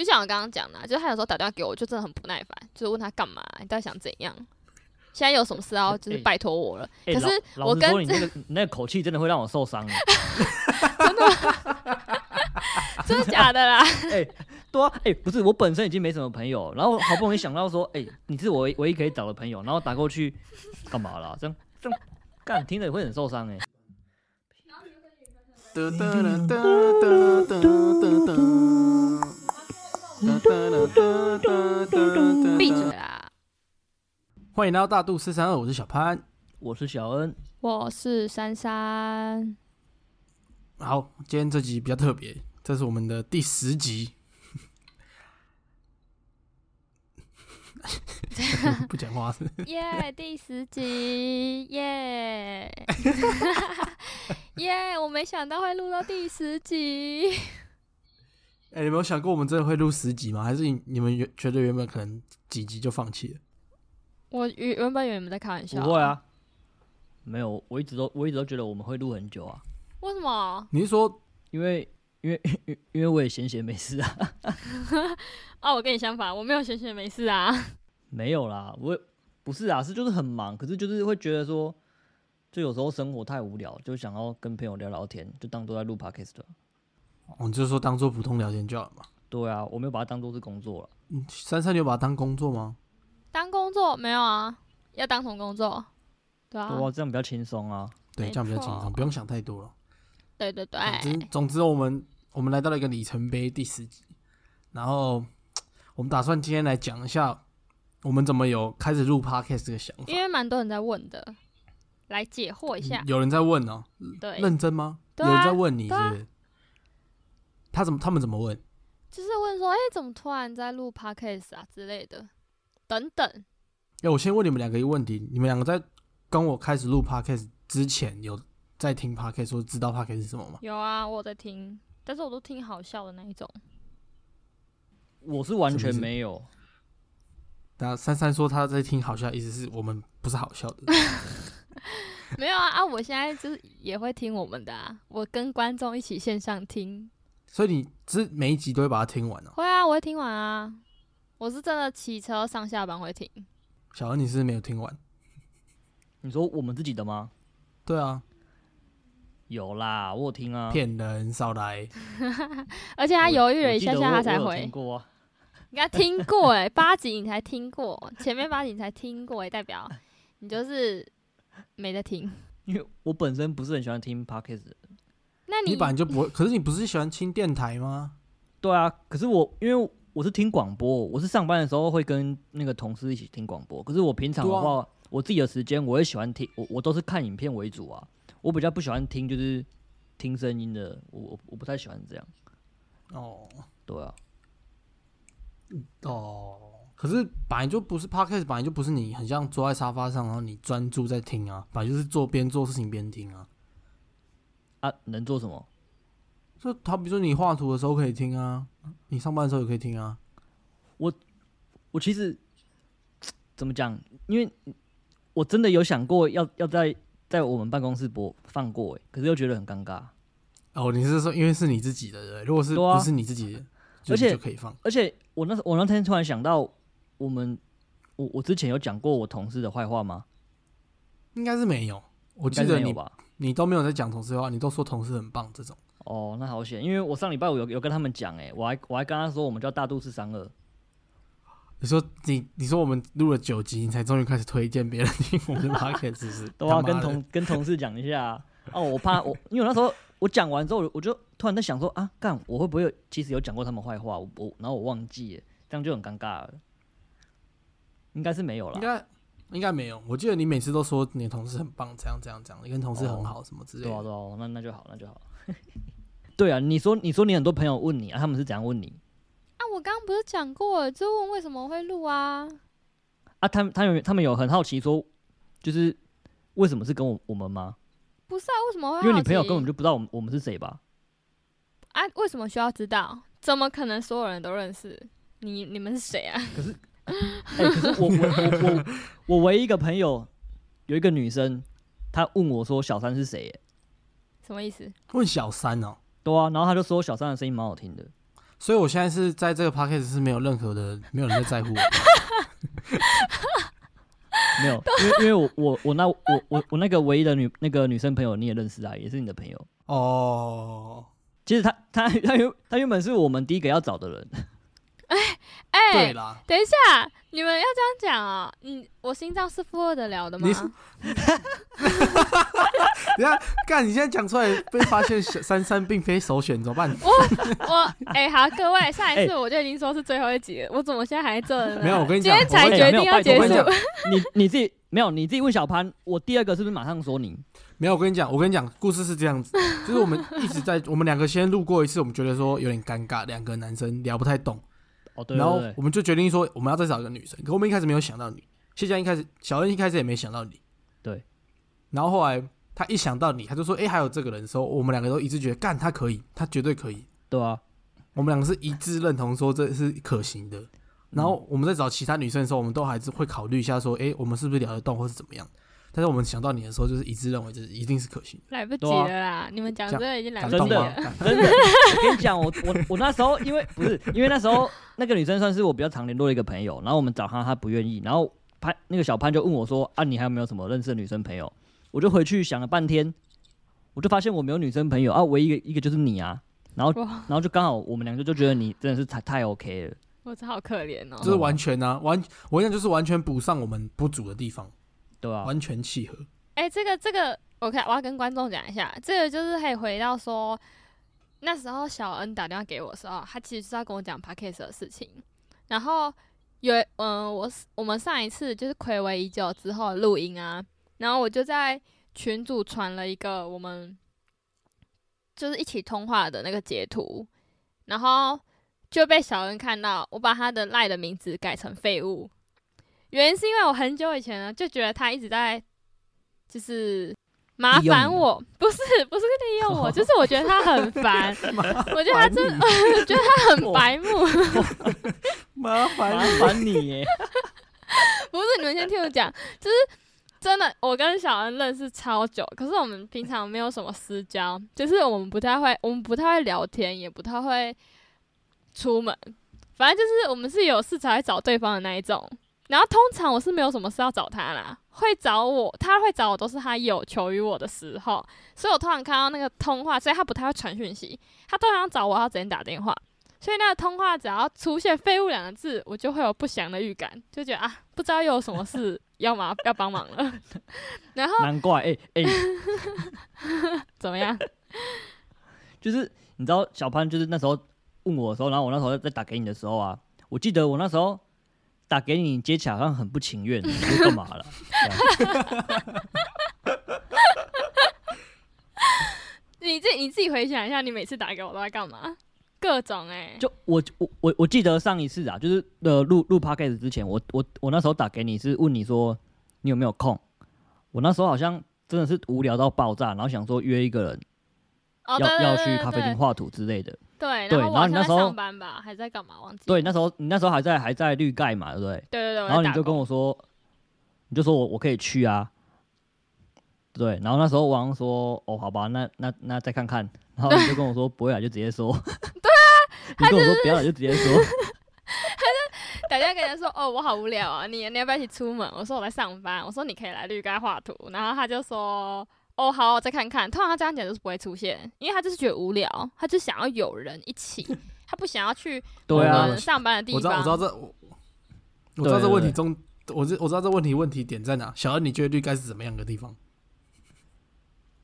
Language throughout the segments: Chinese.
就像我刚刚讲的，就是他有时候打电话给我就真的很不耐烦，就是问他干嘛，你到底想怎样？现在有什么事要就是拜托我了？可是我跟你那个那个口气真的会让我受伤，真的？真的假的啦？哎，对啊，哎，不是，我本身已经没什么朋友，然后好不容易想到说，哎，你是我唯一可以找的朋友，然后打过去干嘛了？这样这样干听着会很受伤哎。闭嘴啦！欢迎来到大度四三二，我是小潘。我是小恩，我是珊珊，好，今天这集比较特别，这是我们的第十集。不讲话是？耶、第十集，耶、耶！我没想到会录到第十集，哎、你没有想过我们真的会录十集吗？还是你你们原觉得原本可能几集就放弃了？我原原本以为你们在开玩笑，不会，啊，没有，我一直都我一直都觉得我们会录很久啊，为什么？你是说因为因为因为我也闲闲没事啊，啊，我跟你相反，我没有闲闲没事啊。没有啦，我不是啊，是就是很忙，可是就是会觉得说，就有时候生活太无聊，就想要跟朋友聊聊天，就当做在录 podcast 了。哦，你就是说当做普通聊天就好了嘛？对啊，我没有把它当做是工作了。嗯，珊珊，你有把它当工作吗？当工作没有啊？要当什么工作？对啊，对啊，这样比较轻松啊。对，这样比较轻松，不用想太多了。对对对，总之，总之，我们我们来到了一个里程碑第十集，然后我们打算今天来讲一下我们怎么有开始录 podcast 这个想法。因为蛮多人在问的，来解惑一下。有人在问哦，对，认真吗？啊有人在问你是？他怎么？他们怎么问？就是问说，哎、怎么突然在录 podcast 啊之类的，等等。哎，我先问你们两个一个问题：你们两个在跟我开始录 podcast 之前，有在听 podcast 或知道 podcast 是什么吗？有啊，我有在听，但是我都听好笑的那一种。我是完全没有，那珊珊说她在听好笑，意思是我们不是好笑的。没有啊啊！我现在就是也会听我们的啊，我跟观众一起线上听。所以你是每一集都会把它听完哦。会啊，我会听完啊。我是真的骑车上下班会听。小恩，你是是没有听完？你说我们自己的吗？对啊，有啦，我有听啊。骗人，少来。而且他犹豫了一下下，他才回我有听。过啊。你刚听过哎、八集你才听过，前面八集你才听过哎、代表你就是没在听。因为我本身不是很喜欢听 podcast 的。那你你本来就不会，可是你不是喜欢听电台吗？对啊，可是我因为我是听广播，我是上班的时候会跟那个同事一起听广播。可是我平常的话，我自己的时间我也喜欢听，我我都是看影片为主啊。我比较不喜欢听就是听声音的，我我我不太喜欢这样。哦对啊，哦，可是本来就不是 podcast，本来就不是你很像坐在沙发上，然后你专注在听啊，本来就是做边做事情边听啊。啊，能做什么？就好比说你画图的时候可以听啊，你上班的时候也可以听啊。我我其实怎么讲？因为我真的有想过要要在在我们办公室播放过，哎，可是又觉得很尴尬。哦，你是说因为是你自己的，对不对？如果是不是你自己的，就而且就可以放。而且我那时我那天突然想到，我们我我之前有讲过我同事的坏话吗？应该是没有，我记得你吧？你都没有在讲同事的话，你都说同事很棒这种。哦，那好险，因为我上礼拜五有有跟他们讲，哎，我还我还跟他说我们叫大都市三二，你说你你说我们录了九集，你才终于开始推荐别人听我们的 podcast，是不是？都要跟同跟同事讲一下啊。哦，我怕我，因为我那时候我讲完之后，我就突然在想说啊，干我会不会其实有讲过他们坏话？我我然后我忘记了，这样就很尴尬了。应该是没有应了。该应该没有。我记得你每次都说你的同事很棒，这样这样这样，你跟同事很哦好什么之类对啊，的。对啊，那那就好，那就好。对啊，你说你说你很多朋友问你啊，他们是怎样问你啊，我刚刚不是讲过了，就问为什么会录啊？啊？他们他有他们有很好奇说，就是为什么是跟我我们吗？不是啊，为什么会？因为你朋友根本就不知道我们我们是谁吧？啊，为什么需要知道？怎么可能所有人都认识？你你们是谁啊？哎、可是我我我我我唯一一个朋友有一个女生，她问我说小三是谁、欸？什么意思？问小三哦，对啊，然后她就说小三的声音蛮好听的。所以我现在是在这个 podcast 是没有任何的，没有人在在乎我。没有，因为因为我我我那我我我那个唯一的女那个女生朋友你也认识啊，也是你的朋友。哦，其实她她她原她原本是我们第一个要找的人，哎、对啦，等一下，你们要这样讲啊？嗯，我心脏是负荷得了的吗你？是等下干，你现在讲出来被发现小珊珊并非首选，怎么办？我我哎、好，各位，上一次哎我就已经说是最后一集了，我怎么现在还在这呢？没有我跟你讲今天才决定要结束你。你你自己没有你自己问小潘，我第二个是不是马上说你？没有，我跟你讲，我跟你讲，故事是这样子，就是我们一直在，我们两个先路过一次，我们觉得说有点尴尬，两个男生聊不太动，哦，对然后我们就决定说我们要再找一个女生，可我们一开始没有想到你，谢佳一开始，小恩一开始也没想到你，对，然后后来他一想到你，他就说，哎、还有这个人的时候，我们两个都一致觉得，干，他可以，他绝对可以，对啊，我们两个是一致认同说这是可行的。然后我们在找其他女生的时候，我们都还是会考虑一下说，哎、我们是不是聊得动，或是怎么样。但是我们想到你的时候，就是一致认为这一定是可行的。来不及了啦！你们讲这个已经来不及了。？真的真的，我跟你讲，我我我那时候因为不是因为那时候那个女生算是我比较常联络的一个朋友，然后我们找她，她不愿意，然后潘那个小潘就问我说啊，你还有没有什么认识的女生朋友？我就回去想了半天，我就发现我没有女生朋友啊，唯一一个一个就是你啊，然后，然后就刚好我们两个就觉得你真的是太太 OK 了，我真好可怜哦就。是完全啊，完我跟你讲就是完全补上我们不足的地方，对吧、完全契合。哎、这个这个，我看我要跟观众讲一下，这个就是可以回到说，那时候小恩打电话给我的时候，他其实是要跟我讲 podcast 的事情。然后有嗯、我我们上一次就是暌违已久之后的录音啊，然后我就在群组传了一个我们就是一起通话的那个截图，然后就被小恩看到，我把他的赖的名字改成废物。原因是因为我很久以前呢就觉得他一直在就是麻烦我，不是不是利用我，就是我觉得他很烦，我觉得他真，我觉得他很白目。麻烦麻烦你耶，不是你们先听我讲，就是真的，我跟小恩认识超久，可是我们平常没有什么私交，就是我们不太会，我们不太会聊天，也不太会出门，反正就是我们是有事才会找对方的那一种。然后通常我是没有什么事要找他啦，会找我，他会找我都是他有求于我的时候，所以我通常看到那个通话，所以他不太会传讯息，他通常找我要直接打电话，所以那个通话只要出现“废物”两个字，我就会有不祥的预感，就觉得啊，不知道又有什么事要忙要帮忙了。然后难怪哎哎、怎么样？就是你知道小潘就是那时候问我的时候，然后我那时候在打给你的时候啊，我记得我那时候打给你，你接起来好像很不情愿，你说干嘛了？你自你自己回想一下，你每次打给我都在干嘛？各种哎、就我我我我记得上一次啊，就是呃录录 podcast 之前，我我我那时候打给你是问你说你有没有空，我那时候好像真的是无聊到爆炸，然后想说约一个人哦，要要去咖啡厅画图之类的。对，对然后你那时候上班吧，还在干嘛？忘记。对，那时候你那时候还在还在绿盖嘛，对不对？对对对，然后你就跟我说，你就说我我可以去啊，对，然后那时候我好像说哦，好吧，那那那再看看，然后你就跟我说 不会来就直接说，对啊，你跟我说不要来就直接说，打电话跟人家说，哦，我好无聊啊，你你要不要一起出门？我说我在上班，我说你可以来绿盖画图，然后他就说，哦，好，我再看看。通常他这样讲就是不会出现，因为他就是觉得无聊，他就想要有人一起，他不想要去我对啊们上班的地方我知道，我。知道这，我我知道这问题中，我知我知道这问题问题点在哪。小恩，你觉得绿盖是怎么样的地方？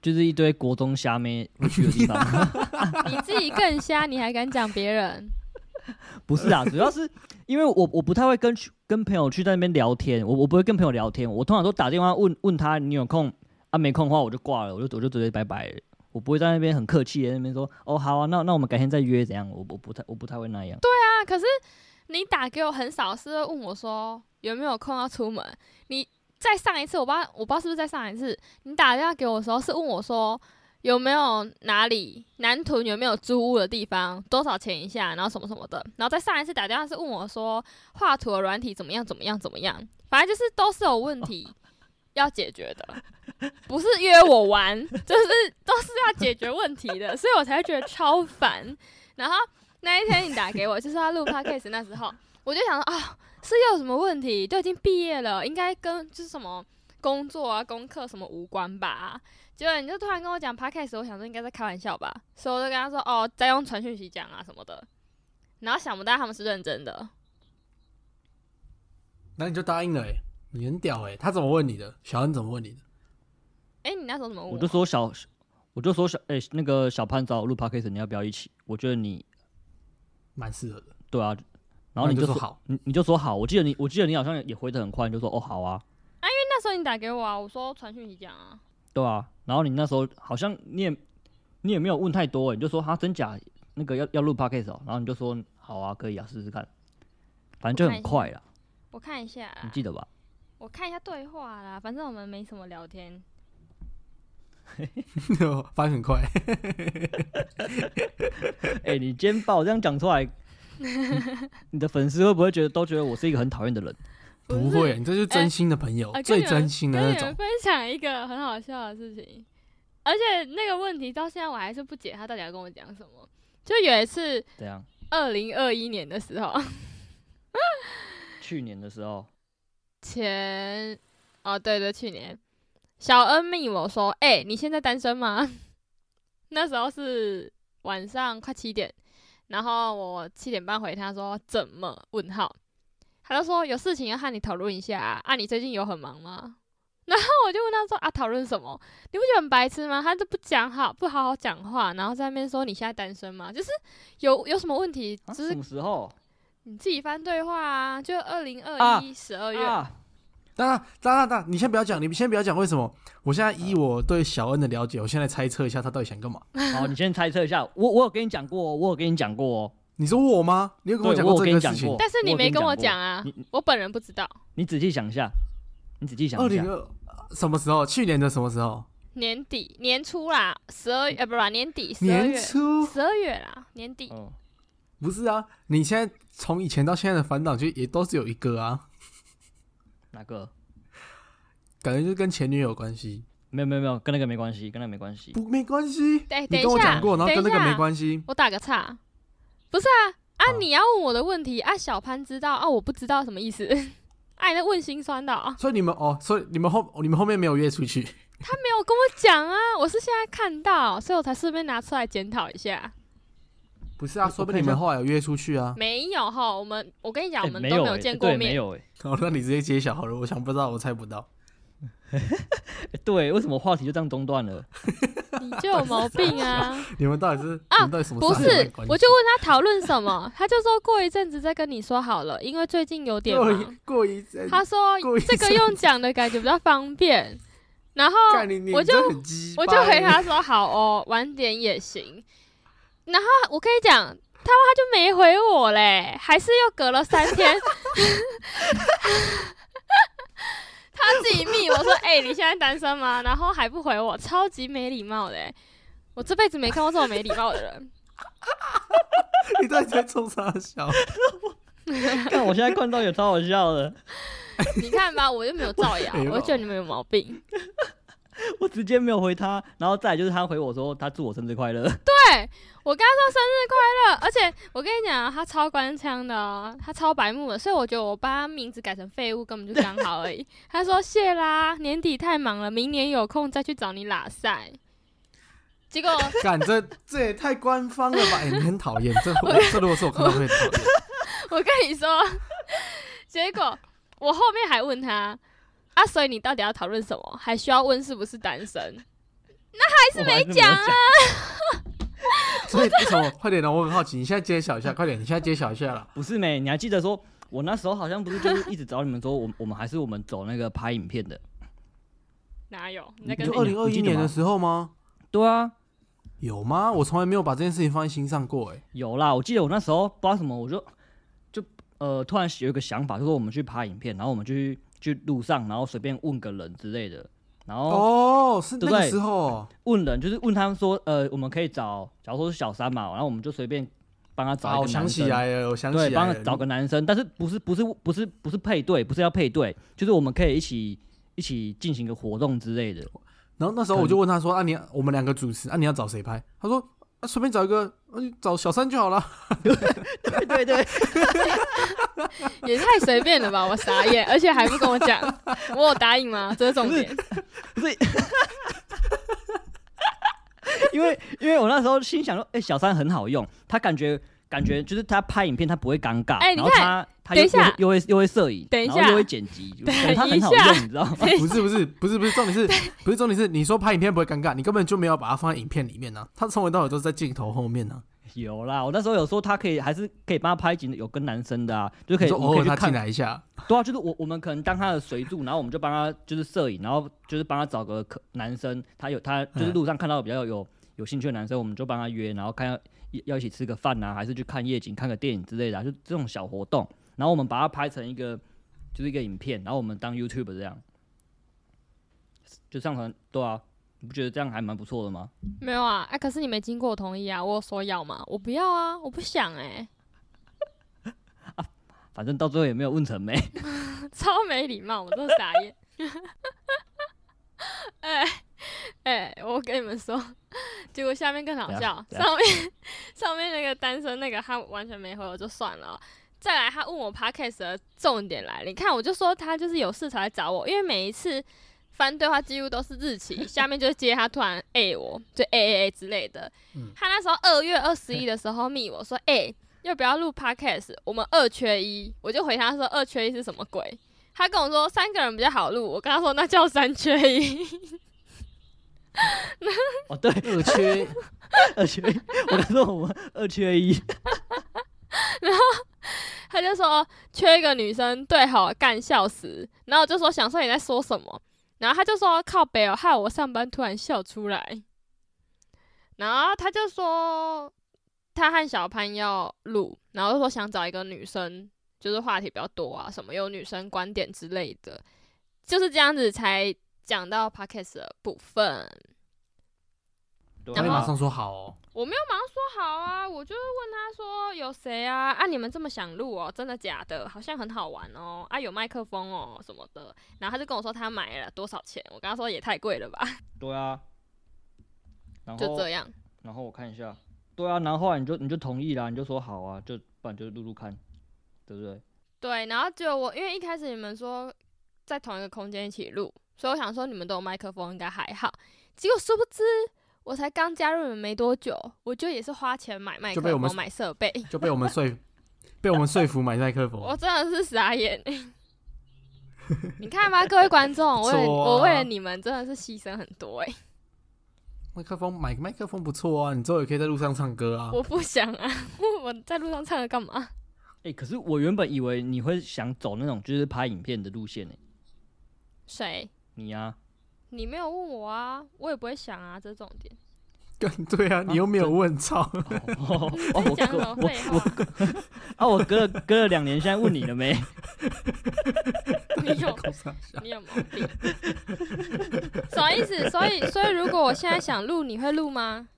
就是一堆国中虾妹会去的地方，你自己更瞎，你还敢讲别人？不是啊，主要是因为我我不太会跟去跟朋友去在那边聊天，我我不会跟朋友聊天，我通常都打电话问问他你有空啊，没空的话我就挂了，我就我就直接拜拜。我不会在那边很客气的那边说哦好啊，那那我们改天再约怎样？我我不太我不太会那样。对啊，可是你打给我很少是问我说有没有空要出门。你在上一次我不知道我不知道是不是在上一次你打电话给我的时候是问我说有没有哪里南屯有没有租屋的地方，多少钱一下，然后什么什么的。然后在上一次打电话是问我说画图的软体怎么样怎么样怎么样，反正就是都是有问题要解决的。不是约我玩，就是都是要解决问题的，所以我才会觉得超烦。然后那一天你打给我，就是要录 podcast 那时候，我就想说啊，是又有什么问题？都已经毕业了，应该跟就是什么工作啊、功课什么无关吧？结果你就突然跟我讲 podcast，我想说应该在开玩笑吧，所以我就跟他说哦，再用传讯息讲啊什么的。然后想不到他们是认真的，那你就答应了哎、你很屌哎、他怎么问你的？小恩怎么问你的？哎、你那时候怎么问我就说小，我就说小，哎、那个小潘找我录 podcast，你要不要一起？我觉得你蛮适合的。对啊，然后你就说那你就说好，你你就说好。我记得你，我记得你好像也回的很快，你就说哦好啊，啊，因为那时候你打给我啊，我说传讯息讲啊，对啊。然后你那时候好像你也你也没有问太多，你就说哈真假那个要要录 podcast 哦，然后你就说好啊，可以啊，试试看，反正就很快啦，我看一下啊、你记得吧？我看一下对话啦，反正我们没什么聊天。反应很快。哎、你今天把我这样讲出来，你 你的粉丝会不会觉得都觉得我是一个很讨厌的人？不会，你这是真心的朋友，最真心的那种。跟你们分享一个很好笑的事情，而且那个问题到现在我还是不解他到底要跟我讲什么。就有一次，怎样，二零二一年的时候，去年的时候，前哦对对，去年小恩密我说：“哎、你现在单身吗？” 那时候是晚上快七点，然后我七点半回他说：“怎么？”问号，他就说：“有事情要和你讨论一下啊，啊你最近有很忙吗？” 然后我就问他说：“啊，讨论什么？你不觉得很白痴吗？他都不讲好，不好好讲话，然后在那边说你现在单身吗？就是有有什么问题，啊、就是什么时候你自己翻对话啊，就二零二啊一十二月。啊？当然，当然，当然，你先不要讲，你先不要讲为什么。我现在以我对小恩的了解，我现在猜测一下他到底想干嘛。好，你先猜测一下。我我有跟你讲过哦，我有跟你讲过哦。你说我吗？你有跟我对讲过这个事情跟你讲过？但是你没跟我过讲啊我本人不知道。你仔细想一下，你仔细想一下。二零二什么时候？去年的什么时候？年底年初啦，十二呃不是吧年底十二年月初？十二月啦，年底哦，不是啊，你现在从以前到现在的烦恼，就也都是有一个啊，哪个？感觉就跟前女友有关系。没有没有没有，跟那个没关系，跟那个没关系。不，没关系。对，你跟我讲过，然后跟那个没关系。我打个岔，不是啊啊好你要问我的问题啊，小潘知道啊，我不知道什么意思？哎、那问心酸的、哦，所以你们哦，所以你们后你们后面没有约出去。他没有跟我讲啊，我是现在看到，所以我才顺便拿出来检讨一下。不是啊，说不定你们后来有约出去啊。没有哈，我们我跟你讲，哎我们都没有见过面没。有哎、哦，那你直接揭晓好了，我想不知道，我猜不到。欸 对，为什么话题就这样中断了？你就有毛病啊！你们到底是啊到底什么不是我就问他讨论什么，他就说过一阵子再跟你说好了，因为最近有点忙。过一阵，他说这个用讲的感觉比较方便，然后我就我就回他说好哦，晚点也行。然后我跟你讲，他妈他就没回我嘞，还是又隔了三天，他自己密我说：“哎、你现在单身吗？”然后还不回我，超级没礼貌的欸。我这辈子没看过这么没礼貌的人。你到底在冲啥笑？看我现在看到也超好笑的，你看吧，我又没有造谣，我就觉得你们有毛病。我直接没有回他，然后再来就是他回我说他祝我生日快乐，对我跟他说生日快乐，而且我跟你讲，他超官腔的哦，他超白目的，所以我觉得我把他名字改成废物根本就刚好而已。他说谢啦，年底太忙了，明年有空再去找你拉赛。结果干这这也太官方了吧？哎、你很讨厌，这我这如果是我看到会很讨厌。我跟你说，结果我后面还问他啊，所以你到底要讨论什么？还需要问是不是单身？那还是没讲啊 所以为什么？快点的，我很好奇，你现在揭晓一下，快点，你现在揭晓一下了。不是没，你还记得说，我那时候好像不是就是一直找你们说，我我们还是我们走那个拍影片的。哪有？你在你跟你就二零二一年的时候吗？对啊，有吗？我从来没有把这件事情放在心上过、哎，有啦，我记得我那时候不知道什么，我就就呃突然有一个想法，就说我们去拍影片，然后我们就去去路上，然后随便问个人之类的，然后哦，是那个时候哦，问人就是问他们说，呃，我们可以找，假如说是小三嘛，然后我们就随便帮他找我想个男生，起来了，我想起对，来了，帮他找个男生，但是不是不是不是不是配对，不是要配对，就是我们可以一起一起进行个活动之类的。然后那时候我就问他说：“啊你，我们两个主持，啊你要找谁拍？”他说：“啊，随便找一个，嗯，找小三就好了。对 对对，也太随便了吧，我傻眼，而且还不跟我讲，我有答应吗？这是重点。不是，因为因为我那时候心想说，哎、小三很好用，他感觉感觉就是他拍影片他不会尴尬，然后哎你看他他又等一下。又会又会摄影，等一下。然后又会剪辑，等感觉他很好用，你知道吗？不是不是不是不是，重点是不是重点是你说拍影片不会尴尬，你根本就没有把它放在影片里面呢、他从头到尾都是在镜头后面呢、有啦，我那时候有说他可以还是可以帮他拍景，有跟男生的啊，就可以偶尔他进来一下，对啊，就是我我们可能当他的随助，然后我们就帮他就是摄影，然后就是帮他找个可男生，他有他就是嗯。路上看到比较有有兴趣的男生，我们就帮他约，然后看要要一起吃个饭啊，还是去看夜景、看个电影之类的啊、就这种小活动，然后我们把它拍成一个就是一个影片，然后我们当 YouTube 这样，就上传，对啊，你不觉得这样还蛮不错的吗？没有啊，哎、可是你没经过我同意啊，我有说要吗？我不要啊，我不想哎、反正到最后也没有问成没。超没礼貌，我真的傻眼。哎 哎、我跟你们说，结果下面更好笑上面上面那个单身那个他完全没回我就算了哦。再来，他问我 podcast 的重点来了，你看我就说他就是有事才来找我，因为每一次翻对话几乎都是日期，下面就接他突然 A 我，就 A A A 之类的。嗯他那时候二月二十一的时候密我说，哎、要不要录 podcast？我们二缺一，我就回他说二缺一是什么鬼？他跟我说三个人比较好录，我跟他说那叫三缺一。哦，对，二缺二缺一，我跟他说我们二缺一，然后他就说缺一个女生，对好干笑死。然后我就说想说你在说什么，然后他就说靠北哦，害我上班突然笑出来。然后他就说他和小潘要录，然后就说想找一个女生，就是话题比较多啊，什么有女生观点之类的，就是这样子才讲到 podcast 的部分。对他然后马上说好哦。我没有马上说好啊，我就是问他说有谁啊？啊，你们这么想录哦？真的假的？好像很好玩哦。啊，有麦克风哦什么的。然后他就跟我说他买了多少钱，我跟他说也太贵了吧，对啊，然后就这样。然后我看一下，对啊，然后后来你就你就同意啦，你就说好啊，就不然就录录看，对不对？对，然后就我因为一开始你们说在同一个空间一起录，所以我想说你们都有麦克风应该还好。结果殊不知我才刚加入你们没多久，我就也是花钱买麦克风、买设备，就被我们说被我们说服买麦克风。我真的是傻眼。你看吧，各位观众，我我为了你们真的是牺牲很多哎、麦克风买个麦克风不错啊，你之后也可以在路上唱歌啊。我不想啊，我在路上唱歌干嘛？哎、可是我原本以为你会想走那种就是拍影片的路线呢、谁？你啊，你没有问我啊，我也不会想啊，这是重点。对啊，你又没有问，操！哦哦，我讲什么废话？啊，我隔了隔了两年，现在问你了没？你有你有毛病？什么意思？所以所以如果我现在想录，你会录吗？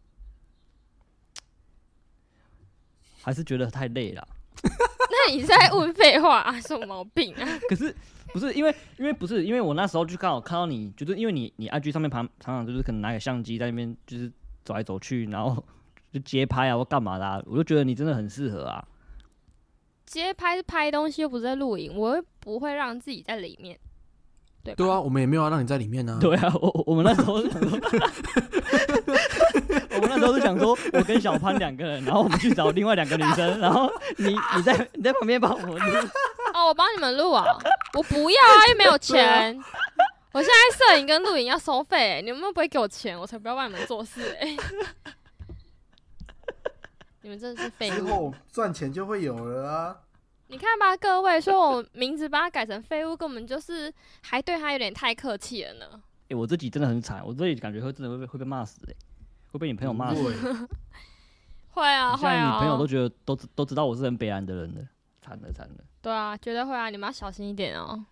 还是觉得太累了？那你在问废话啊？什么毛病啊？可是不是因为因为不是因为我那时候就刚好看到你，就是因为你你 IG 上面常常常就是可能拿个相机在那边就是走来走去，然后就街拍啊或干嘛的、啊，我就觉得你真的很适合啊。街拍是拍东西，又不是在录影，我又不会让自己在里面，对？对啊，我们也没有要让你在里面呢、对啊，我我我们那时候是想说，我们那时候是想说，我跟小潘两个人，然后我们去找另外两个女生，然后你你在你在旁边帮我们我帮你们录啊！我不要啊，又没有钱。我现在摄影跟录影要收费、欸，你们会不会给我钱？我才不要帮你们做事哎、你们真的是废物！之后赚钱就会有了啊。你看吧，各位，说我名字把它改成废物，根本就是还对他有点太客气了呢。哎、我自己真的很惨，我自己感觉会真的会被会被骂死哎、会被你朋友骂死。对，会啊，你现在会啊，你朋友都觉得都都知道我是很悲哀的人了，惨了惨了。对啊，绝对会啊，你们要小心一点哦。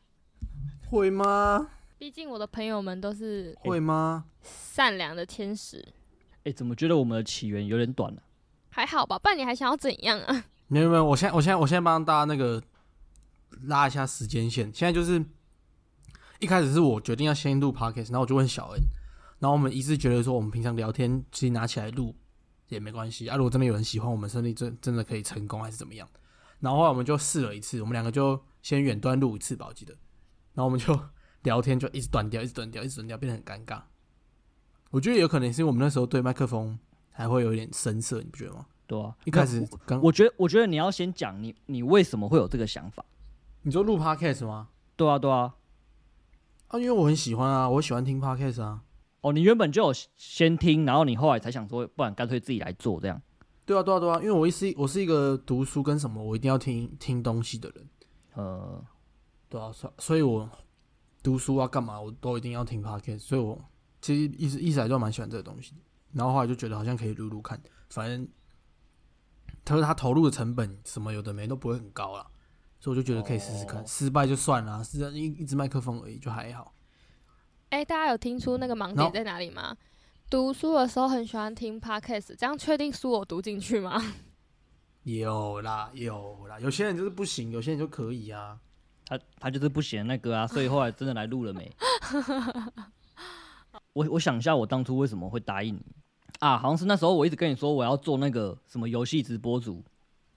会吗？毕竟我的朋友们都是会吗？善良的天使，哎、怎么觉得我们的起源有点短了、还好吧？不然你还想要怎样啊？没有没有，我现在我现在我现在帮大家那个拉一下时间线。现在就是一开始是我决定要先录 podcast，然后我就问小恩，然后我们一致觉得说，我们平常聊天其实拿起来录也没关系啊。如果真的有人喜欢我们，胜利真真的可以成功还是怎么样？然后后来我们就试了一次，我们两个就先远端录一次吧，我记得。然后我们就 聊天就一直断掉，一直断掉，一直断掉，变得很尴尬。我觉得有可能是因为我们那时候对麦克风还会有一点生涩，你不觉得吗？对啊，一开始刚我觉得我觉得你要先讲你你为什么会有这个想法。你说录 podcast 吗？对啊对啊，啊，因为我很喜欢啊，我喜欢听 podcast 啊。哦，你原本就有先听，然后你后来才想说，不然干脆自己来做这样。对啊，对啊，对啊，因为我是我是一个读书跟什么我一定要听听东西的人，呃，对啊，所所以我读书啊干嘛我都一定要听 podcast，所以我其实一直一直来就蛮喜欢这个东西的。然后后来就觉得好像可以录录看，反正他说他投入的成本什么有的没都不会很高啦，所以我就觉得可以试试看，哦失败就算了，是一一支麦克风而已，就还好。哎、大家有听出那个盲点在哪里吗？读书的时候很喜欢听 podcast，这样确定书我读进去吗？有啦有啦，有些人就是不行，有些人就可以啊。他他就是不写那个啊，所以后来真的来录了没？我我想一下，我当初为什么会答应你啊？好像是那时候我一直跟你说我要做那个什么游戏直播组，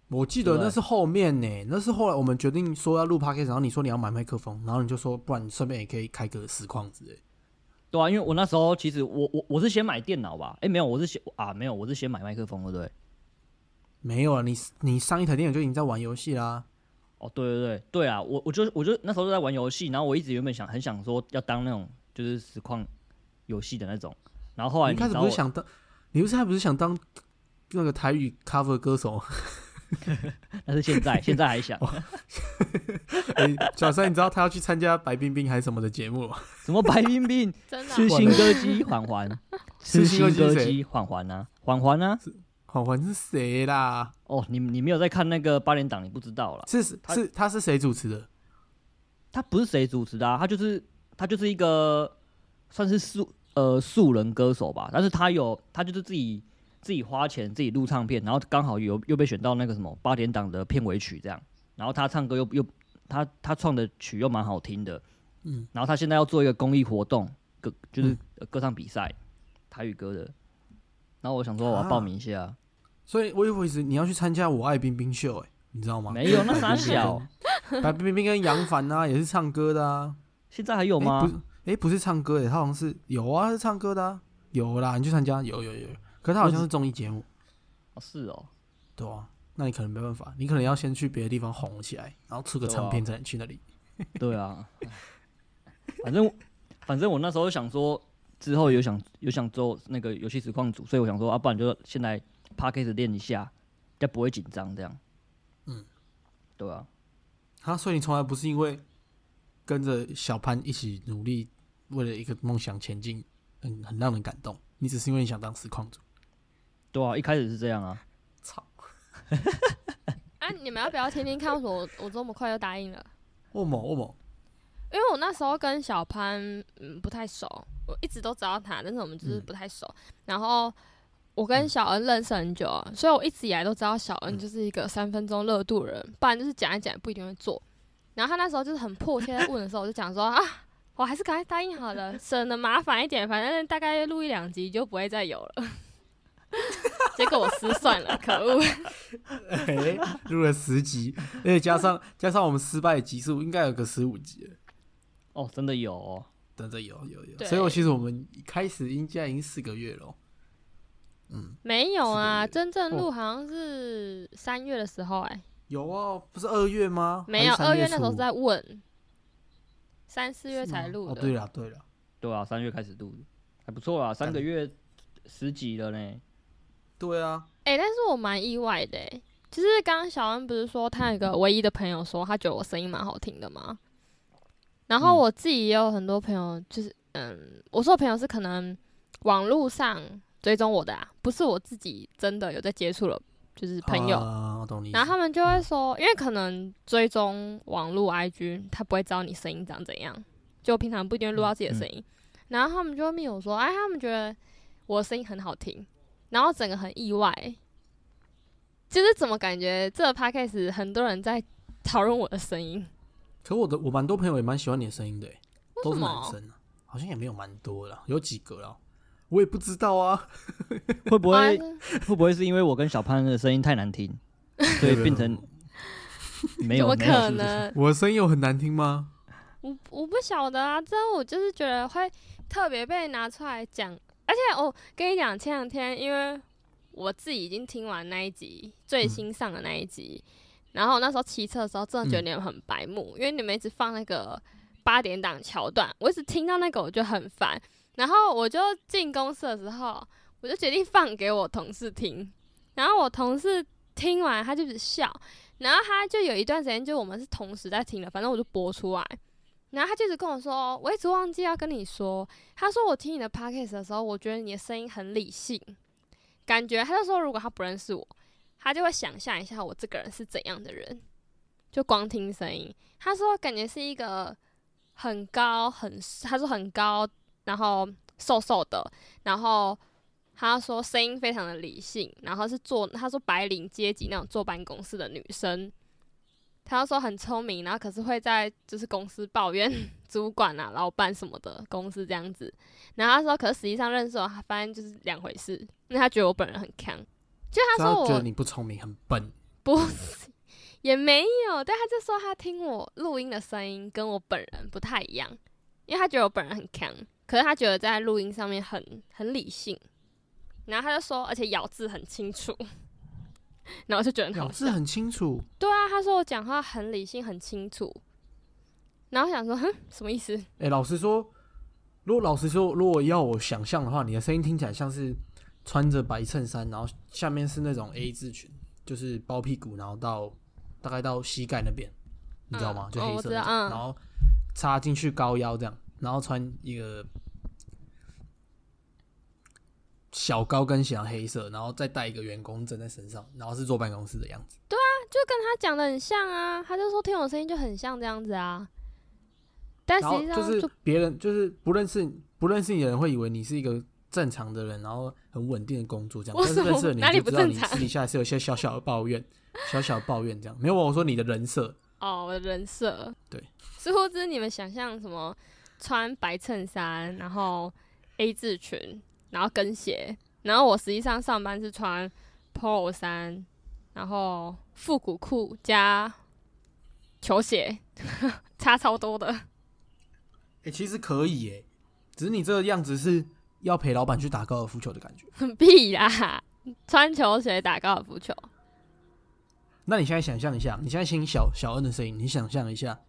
我记得那是后面呢，那是后来我们决定说要录 podcast，然后你说你要买麦克风，然后你就说不然你顺便也可以开个实况之类。对啊，因为我那时候其实我我我是先买电脑吧，哎、没有，我是先啊没有，我是先买麦克风，对不对？没有啊，你你上一台电脑就已经在玩游戏啦。哦，对对对对啊，我我就我就那时候就在玩游戏，然后我一直原本想很想说要当那种就是实况游戏的那种，然后后来你一开始不是想当，你不是还不是想当那个台语 cover 歌手？但是现在现在还想 哎，小三，你知道他要去参加白冰冰还是什么的节目吗？什么白冰冰 真的啊、痴心歌姬缓缓，吃新歌姬缓缓啊缓缓啊环环是谁啦？哦，你你没有在看那个八点档，你不知道了。是是他是他是谁主持的？他不是谁主持的啊，他就是他就是一个算是素呃素人歌手吧，但是他有他就是自己自己花钱自己录唱片，然后刚好有又被选到那个什么八点档的片尾曲这样，然后他唱歌又又他他创的曲又蛮好听的，嗯，然后他现在要做一个公益活动，歌就是歌唱比赛，台语歌的，然后我想说我要报名一下，所以我以为是你要去参加《我爱冰冰秀》哎，你知道吗？没有那傻小，白冰冰跟杨凡啊，也是唱歌的啊。现在还有吗？不是，哎、不是唱歌的，他好像是有啊，是唱歌的啊，有啦，你去参加，有有有。有可是他好像是综艺节目，哦是哦，对啊，那你可能没办法，你可能要先去别的地方红起来，然后出个唱片才能去那里。对啊，反正反正我那时候想说，之后有想有想做那个游戏实况组，所以我想说啊，不然就先来 p a r k a s 练一下，就不会紧张这样。嗯，对啊，啊，所以你从来不是因为跟着小潘一起努力，为了一个梦想前进，很很让人感动。你只是因为你想当实况主。对啊，一开始是这样啊。操！啊，你们要不要听听看？为什么我我这么快就答应了？我某我某，因为我那时候跟小潘嗯不太熟，我一直都知道他，但是我们就是嗯不太熟。然后我跟小恩认识很久，所以我一直以来都知道小恩就是一个三分钟热度人，不然就是讲一讲不一定会做。然后他那时候就是很迫切在问的时候，我就讲说啊，我还是赶快答应好了，省得麻烦一点，反正大概录一两集就不会再有了。结果我失算了，可恶！哎，录了十集，而且加上加上我们失败的集数，应该有个十五集了。哦，真的有哦。真的有有有，所以我其实我们一开始应该已经四个月了哦。嗯，没有啊，真正录好像是三月的时候、哎，有啊，不是二月吗？没有，二月那时候是在问，三四月才录的。对了对了，对啊，三月开始录的，还不错啊，三个月十集了呢。对啊，哎、但是我蛮意外的、欸，就是刚刚小恩不是说他有一个唯一的朋友说他觉得我声音蛮好听的吗？然后嗯我自己也有很多朋友，就是嗯，我说的朋友是可能网络上追踪我的啊，不是我自己真的有在接触了，就是朋友。啊，我懂你。然后他们就会说，因为可能追踪网络 IG，他不会知道你声音长怎样，就平常不一定会录到自己的声音。然后他们就会密我说，哎，他们觉得我的声音很好听，然后整个很意外，就是怎么感觉这个 podcast 很多人在讨论我的声音，可我的我蛮多朋友也蛮喜欢你的声音的欸，都是男？生啊，好像也没有蛮多了，有几个了。我也不知道啊。会不啊会会不会是因为我跟小潘的声音太难听，所以变成没有？怎么可？能？我的声音有很难听吗？我我不晓得啊，这我就是觉得会特别被拿出来讲，而且我跟你讲，前两天因为我自己已经听完那一集最新上的那一集，然后那时候骑车的时候，真的觉得你们很白目，因为你们一直放那个八点档桥段，我一直听到那个我就很烦，然后我就进公司的时候，我就决定放给我同事听，然后我同事听完他就只笑，然后他就有一段时间就我们是同时在听的，反正我就播出来。然后他就一直跟我说，我一直忘记要跟你说。他说我听你的 podcast 的时候，我觉得你的声音很理性，感觉他就说如果他不认识我，他就会想象一下我这个人是怎样的人，就光听声音。他说感觉是一个很高很，他说很高，然后瘦瘦的，然后他说声音非常的理性，然后是坐他说白领阶级那种坐办公室的女生。他就说很聪明，然后可是会在就是公司抱怨 主管啊、老板什么的，公司这样子。然后他说，可是实际上认识我，他发现就是两回事。因为他觉得我本人很强，就他说我他觉得你不聪明，很笨。不是也没有，但他就说他听我录音的声音跟我本人不太一样，因为他觉得我本人很强，可是他觉得在录音上面很很理性。然后他就说，而且咬字很清楚，然后就觉得很好笑。咬字很清楚，对啊，他说我讲话很理性、很清楚。然后想说，哼，什么意思？哎、老实说，如果老实说，如果要我想象的话，你的声音听起来像是穿着白衬衫，然后下面是那种 A 字裙，就是包屁股，然后到大概到膝盖那边，你知道吗？嗯就黑色的然后插进去高腰这样，然后穿一个小高跟鞋，黑色，然后再带一个员工证在身上，然后是坐办公室的样子。对啊就跟他讲的很像啊，他就说听我声音就很像这样子啊。但实际上就是别人就是不认识不认识你的人会以为你是一个正常的人，然后很稳定的工作这样。为什么但是认识了你哪里就知道你不正常私底下是有些小小的抱怨，小小的抱怨这样。没有我说你的人设，哦，我的人设对，似乎是你们想象什么穿白衬衫，然后 A 字裙，然后跟鞋，然后我实际上上班是穿 polo 衫，然后复古裤加球鞋，差超多的。哎、其实可以耶，只是你这个样子是要陪老板去打高尔夫球的感觉。屁啦，穿球鞋打高尔夫球，那你现在想象一下，你现在听小小恩的声音，你想象一下，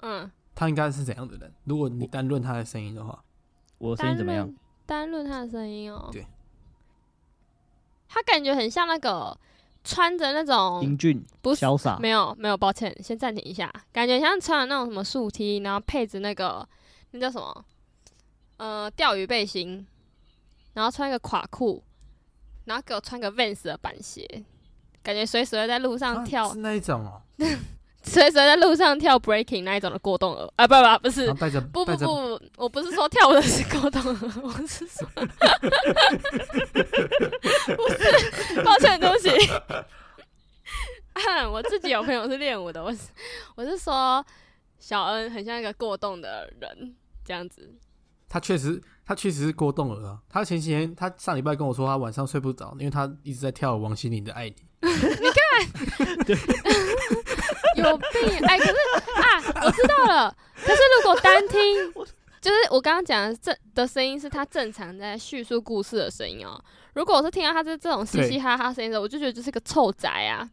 嗯，他应该是怎样的人？如果你单论他的声音的话，我的声音怎么样单？论？他的声音哦，对，他感觉很像那个穿着那种英俊、不是潇洒，没有没有，抱歉，先暂停一下。感觉像穿的那种什么竖 T，然后配着那个那叫什么，呃，钓鱼背心，然后穿一个垮裤，然后给我穿个 Vans 的板鞋，感觉随时会在路上啊跳，是那一种哦、随时在路上跳 breaking 那一种的过动儿啊，不不不是不不不，我不是说跳舞的是过动儿，我是说，不是，抱歉，对不起。我自己有朋友是练舞的，我是我是说小恩很像一个过动的人这样子。他确实，他确实是过动儿啊。他前几天，他上礼拜跟我说，他晚上睡不着，因为他一直在跳王心凌的《爱你》。有病！哎、可是啊，我知道了。可是如果单听，就是我刚刚讲的正的声音是他正常在叙述故事的声音哦。如果我是听到他是这种嘻嘻哈哈声音的，我就觉得这是个臭宅啊，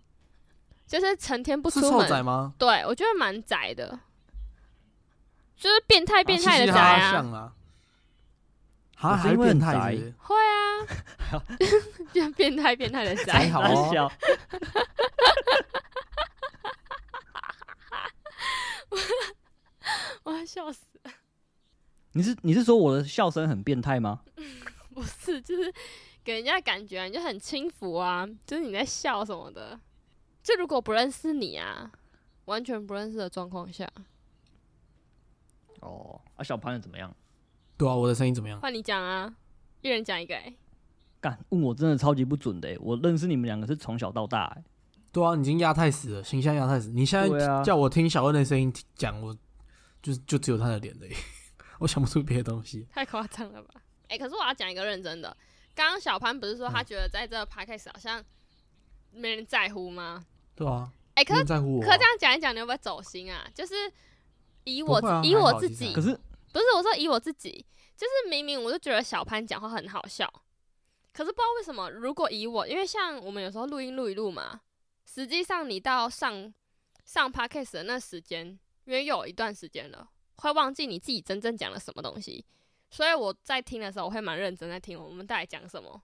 就是成天不出门。仔吗？对，我觉得蛮宅的，就是变态变态的宅啊嘻嘻哈哈啊。是是因为很会啊，变 变态变态的还宅。好笑，我要笑死！你是你是说我的笑声很变态吗？不是，就是给人家感觉你就很轻浮啊，就是你在笑什么的。就如果不认识你啊，完全不认识的状况下，哦，啊，小潘怎么样？对啊，我的声音怎么样？换你讲啊，一人讲一个、欸。干，问我真的超级不准的欸。我认识你们两个是从小到大欸，对啊，你已经压太死了，形象压太死。你现在叫我听小恩的声音讲，我就就只有他的脸而已，我想不出别的东西。太夸张了吧？哎、可是我要讲一个认真的，刚刚小潘不是说他嗯觉得在这个 podcast 好像没人在乎吗？对啊，哎、可是在乎我啊、可是这样讲一讲，你会不会走心啊？就是以我、啊以我自己，可是不是我说以我自己，就是明明我就觉得小潘讲话很好笑，可是不知道为什么，如果以我，因为像我们有时候录音录一录嘛，实际上你到上上 podcast 的那时间，因为有一段时间了，会忘记你自己真正讲了什么东西，所以我在听的时候，我会蛮认真在听我们到底讲什么，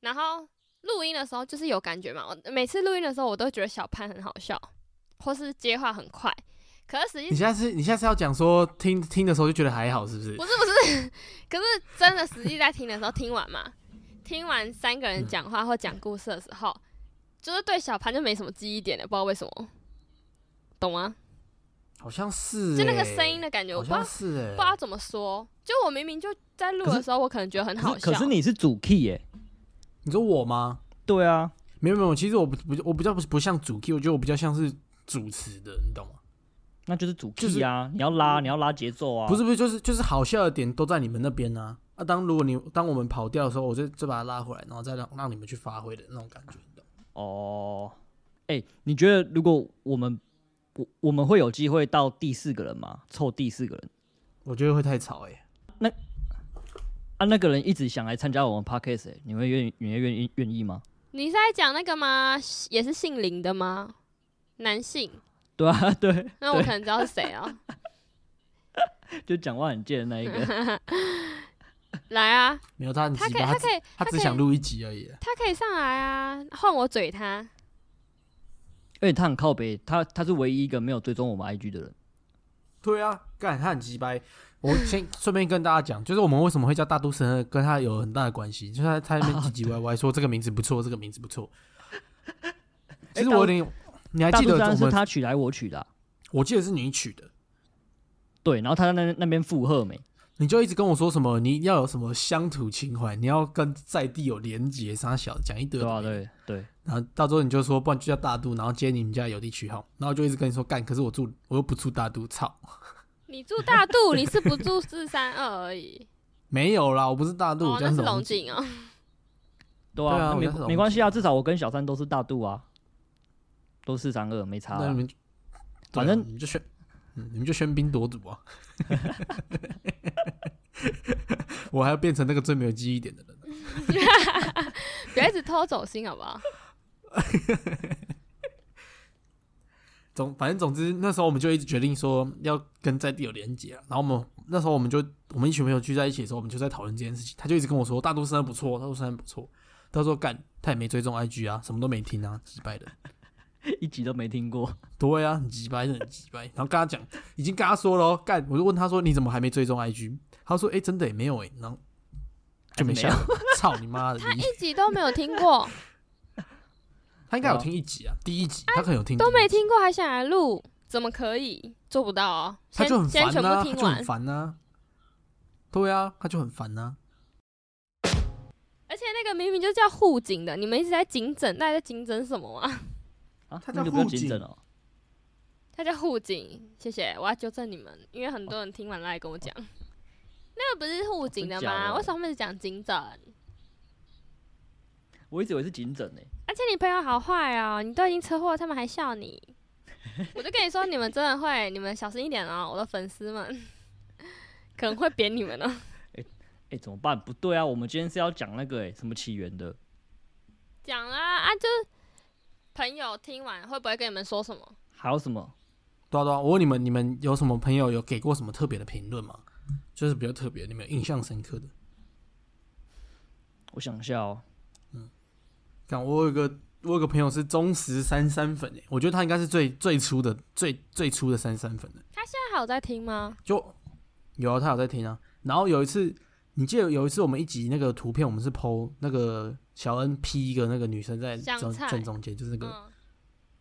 然后录音的时候就是有感觉嘛，我每次录音的时候，我都觉得小潘很好笑，或是接话很快。可是实际你现在是你现在是要讲说听听的时候就觉得还好，是不是不？是不是，可是真的实际在听的时候，听完嘛，听完三个人讲话或讲故事的时候，就是对小潘就没什么记忆点了，不知道为什么，懂吗？好像是、欸，就那个声音的感觉，我好不知道像是哎、不知道怎么说。就我明明就在录的时候，我可能觉得很好笑，可是可是你是主 key 耶、你说我吗？对啊，没有没有，其实我不不我比较不不像主 key，我觉得我比较像是主持的，你懂吗？那就是主就是 key 啊，你要拉你要拉节奏啊，不是不是，就是就是好笑的点都在你们那边呢、啊。啊，当如果你当我们跑掉的时候，我就就把它拉回来，然后再让让你们去发挥的那种感觉，懂吗？哦，哎、你觉得如果我们我我们会有机会到第四个人吗？凑第四个人我觉得会太吵哎、那啊，那个人一直想来参加我们 podcast，、欸、你会愿意你会愿意愿意吗？你是在讲那个吗？也是姓林的吗？男性？对啊，对，那我可能知道是谁啊。就讲话很贱的那一个。来啊，没有他很他可？他可以，他只想录一集而已。他可以上来啊，换我嘴他。而且他很靠北，他他是唯一一个没有追踪我们 IG 的人。对啊，干他很急掰。我先顺便跟大家讲，就是我们为什么会叫大都神二，跟他有很大的关系。就是他他那边唧唧歪歪说这个名字不错，这个名字不错。其实我有点，你还记得我们？他取来我取的啊、我记得是你取的，对，然后他在那那边附和没？你就一直跟我说什么，你要有什么乡土情怀，你要跟在地有连结，啥小讲一堆。对啊，。对对，然后到时候你就说，不然就叫大都，然后接你们家有地区号，然后就一直跟你说干，可是我住我又不住大都，操，你住大肚，你是不住四三二而已。没有啦，我不是大度，哦我，家那是龙龙井哦。对啊，对啊我家是龙没关系啊，至少我跟小三都是大度啊，都四三二，没差、啊那你。们就，反正啊你们就喧，嗯，你们就喧宾夺主啊！我还要变成那个最没有记忆点的人。不要一直偷走心好不好？总反正总之，那时候我们就一直决定说要跟在地有连接啊。然后我们那时候我们就我们一群朋友聚在一起的时候，我们就在讨论这件事情。他就一直跟我说大都市山不错，大都市山不错。他说干，他也没追踪 IG 啊，什么都没听啊，失败的。一集都没听过。对啊，很鸡掰，很鸡掰。然后跟他讲，已经跟他说了哦，干，我就问他说你怎么还没追踪 IG？他说哎、诶真的也没有哎、然后就没下文。操你妈的！他一集都没有听过，他应该有听一集啊，第一集他可能有听，都没，听过还想来录，怎么可以？做不到啊。他就很烦啊，部听完他就很，烦啊。对啊，他就很烦啊。而且那个明明就叫护警的，你们一直在警诊，那在警诊什么啊？啊，他叫叫户警警诊哦。他叫护警，谢谢，我要纠正你们，因为很多人听完来跟我讲，那个不是护警的吗？为什么他们是讲警枕？我一直以为是警枕呢。而且你朋友好坏哦，你都已经车祸，他们还笑你。我就跟你说，你们真的会，你们小心一点哦，我的粉丝们可能会扁你们哦。哎、怎么办？不对啊，我们今天是要讲那个哎、什么起源的？讲啊啊，就是朋友听完会不会跟你们说什么？还有什么？对啊对啊，我问你们，你们有什么朋友有给过什么特别的评论吗？就是比较特别，你们有印象深刻的。我想一下哦。看我有一个我有个朋友是忠实三三粉诶，我觉得他应该是最最初的最最初的三三粉的。他现在还有在听吗？就有啊，他有在听啊。然后有一次，你记得有一次我们一集那个图片，我们是 PO 那个小恩 P 一个那个女生在正正中间，就是那个，嗯，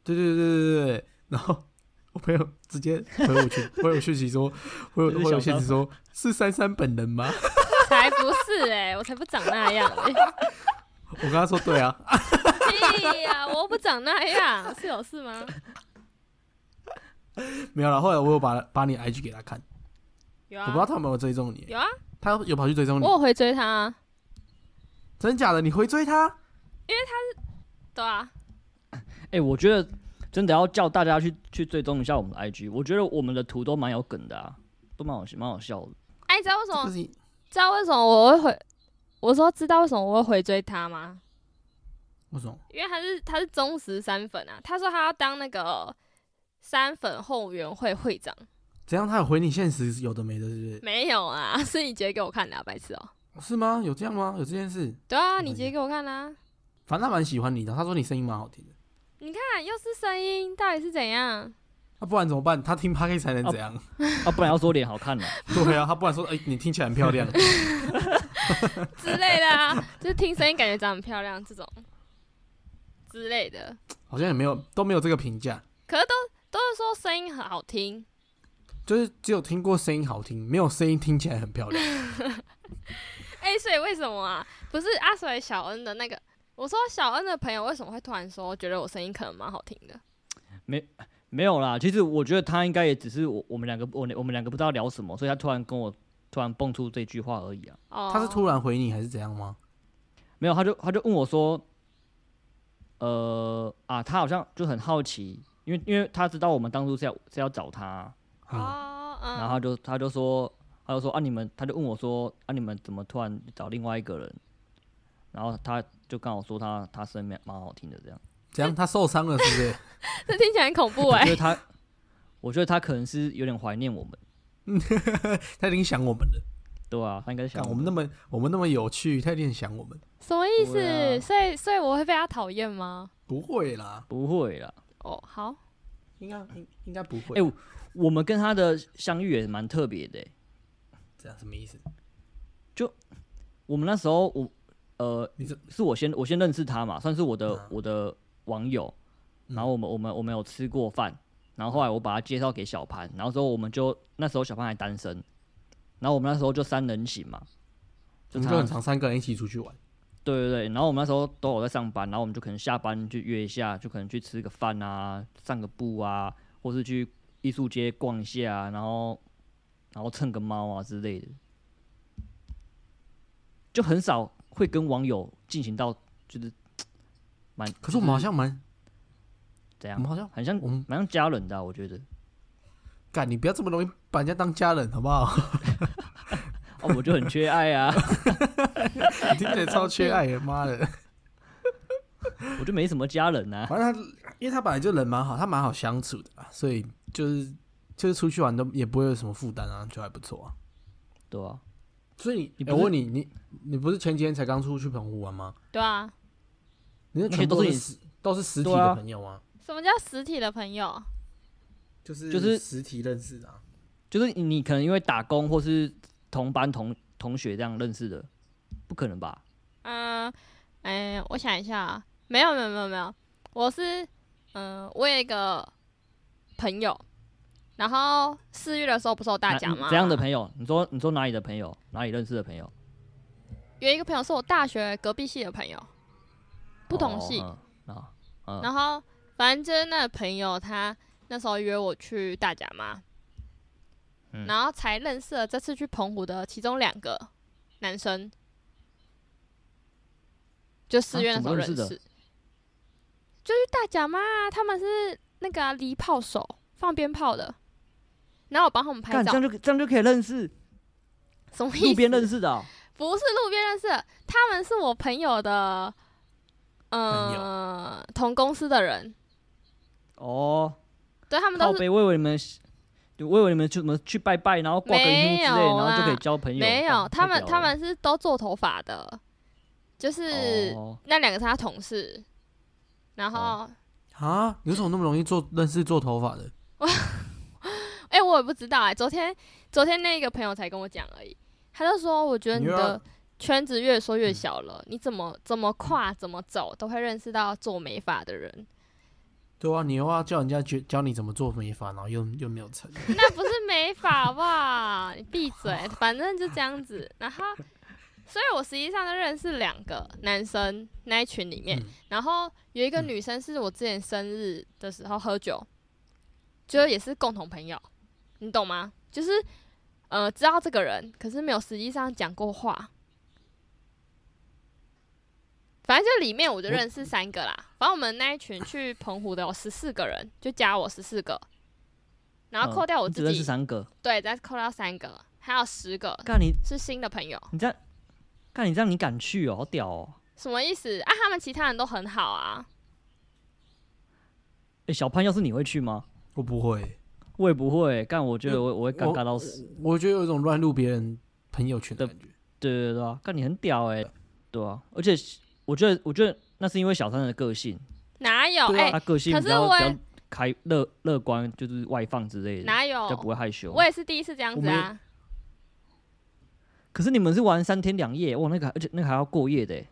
对对对对对对。然后 我朋友直接回我去回我讯息说，回我 回我讯息说，是珊珊本人吗？才不是哎、我才不长那样嘞、我跟他说对啊，屁呀、我不长那样，是有事吗？没有了。后来我有把把你 IG 给他看，有啊，我不知道他有没有追踪你，有啊，他有跑去追踪你我，有回追他啊，真假的？你回追他？因为他是对啊，哎、我觉得真的要叫大家去去追踪一下我们的 IG，我觉得我们的图都蛮有梗的啊，都蛮好蛮好笑的。哎、你知道为什么知道为什么我会回？我说知道为什么我会回追他吗？为什么？因为他是他是忠实三粉啊，他说他要当那个三粉后援会会长，怎样？他有回你现实有的没的，是不是？没有啊，是你截给我看的、啊，白痴哦、是吗？有这样吗？有这件事？对啊，你截给我看啦、反正他蛮喜欢你的，他说你声音蛮好听的。你看又是声音，到底是怎样？那、不然怎么办？他听 p o d 才能怎样？啊，不然要说脸好看了、对啊，他不然说，哎、你听起来很漂亮。之类的啊，就是听声音感觉长很漂亮这种之类的，好像也没有都没有这个评价，可是都都是说声音很好听，就是只有听过声音好听，没有声音听起来很漂亮。哎、所以为什么啊？不是阿水小恩的那个，我说小恩的朋友为什么会突然说觉得我声音可能蛮好听的？没没有啦，其实我觉得他应该也只是我我们两个我我们两个不知道聊什么，所以他突然跟我突然蹦出这句话而已啊。哦，他是突然回你还是怎样吗？没有，他就他就问我说，呃啊，他好像就很好奇，因为因为他知道我们当初是要是要找他，啊、哦，嗯，然后他就他就说他就说啊你们他就问我说啊你们怎么突然找另外一个人，然后他就跟我说他他声音蛮好听的这样，这样？他受伤了是不是？这听起来很恐怖我哎、觉得他我觉得他可能是有点怀念我们，他已经想我们了。对啊，他应该想我们那么我们那么有趣，他一定想我们。什么意思？啊所以所以我会被他讨厌吗？不会啦，不会啦，哦，好，应该应应该不会。哎我我们跟他的相遇也蛮特别的欸、什么意思？就我们那时候我呃你是是我先我先认识他嘛，算是我的、嗯我的网友，嗯然后我们我们我们有吃过饭，然后后来我把他介绍给小潘，然后之后我们就那时候小潘还单身，然后我们那时候就三人行嘛，就常我们就很常三个人一起出去玩。对对对，然后我们那时候都有在上班，然后我们就可能下班就约一下，就可能去吃个饭啊，散个步啊，或是去艺术街逛一下啊，然后然后蹭个猫啊之类的，就很少会跟网友进行到就是 蛮，可是我们好像蛮，怎样我们，好像很像我们蛮像家人的啊、我觉得。干，你不要这么容易把人家当家人好不好？哦，我就很缺爱啊，你听起来超缺爱的，妈的！我就没什么家人啊。反正他，因为他本来就人蛮好，他蛮好相处的啊，所以就是就是出去玩都也不会有什么负担啊，就还不错啊。对啊，所以你，你不是欸我问你，你你不是前几天才刚出去澎湖玩吗？对啊，你那全部都是实都是实体的朋友吗？什么叫实体的朋友？就是就是实体认识的啊。就是你你可能因为打工或是同班同同学这样认识的，不可能吧？嗯，哎、我想一下啊，没有没有没有没有，我是嗯，我有一个朋友，然后四月的时候不是有大哪奖吗？怎样的朋友？你说你说哪里的朋友？哪里认识的朋友？有一个朋友是我大学隔壁系的朋友，不同系，哦嗯啊嗯然后反正就是那个朋友他那时候约我去大甲嘛，嗯然后才认识了这次去澎湖的其中两个男生，就四啊月那时候认识的就是大甲嘛，他们是那个啊离、炮手放鞭炮的，然后我帮他们拍照干这样，就这样就可以认识，什么意思？路边认识的哦、不是路边认识的，他们是我朋友的，朋嗯、同公司的人，哦。对他们都是靠北，我以为你们，我以为你们去什么去拜拜，然后挂个衣服之类，有然后就可以啦交朋友。没有，干他们他们是都做头发的，就是、哦那两个是他同事，然后哦啊，有什么那么容易做认识做头发的？哎、我也不知道哎、昨天昨天那个朋友才跟我讲而已，他就说我觉得你的圈子越缩越小了，你怎么怎么跨怎么走都会认识到做美发的人，对啊，你又要叫人家教教你怎么做美发，然后又又没有成。那不是美发好不好？你闭嘴，反正就这样子。然后，所以我实际上就认识两个男生那一群里面，嗯然后有一个女生是我之前生日的时候喝酒，就也是共同朋友，你懂吗？就是呃知道这个人，可是没有实际上讲过话。反正就里面我就认识三个啦。反正我们那一群去澎湖的有十四个人，就加我十四个，然后嗯扣掉我自你只认识己，三个，对，再扣掉三个，还有十个干你是新的朋友。你这样，干你这样你敢去哦，好屌哦！什么意思啊？他们其他人都很好啊。哎、小潘，要是你会去吗？我不会，我也不会，但我觉得我我会尴尬到死。我觉得有一种乱入别人朋友圈的感觉。对对对啊，干你很屌哎、对啊，而且我觉得我觉得那是因为小三的个性，哪有？哎、对啊他个性可比较比较是我也开乐乐观，就是外放之类的，哪有？就不有？会害羞。我也是第一次这样子啊。可是你们是玩三天两夜，哇，那个而且那个还要过夜的、欸，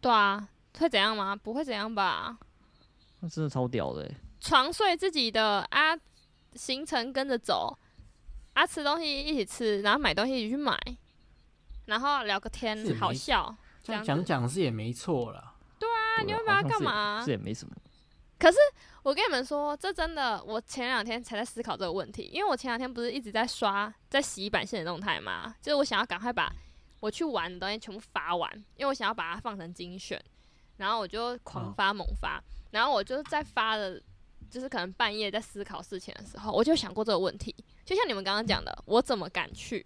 对啊，会怎样吗？不会怎样吧？那真的超屌的、欸。床睡自己的啊，行程跟着走啊，吃东西一起吃，然后买东西一起去买，然后聊个天好笑。这样讲讲是也没错啦。啊你会把它干嘛这也没什么。可是我跟你们说，这真的，我前两天才在思考这个问题，因为我前两天不是一直在刷在洗版线的动态嘛，就是我想要赶快把我去玩的东西全部发完，因为我想要把它放成精选，然后我就狂发猛发，然后我就在发的，就是可能半夜在思考事情的时候，我就想过这个问题，就像你们刚刚讲的，我怎么敢去，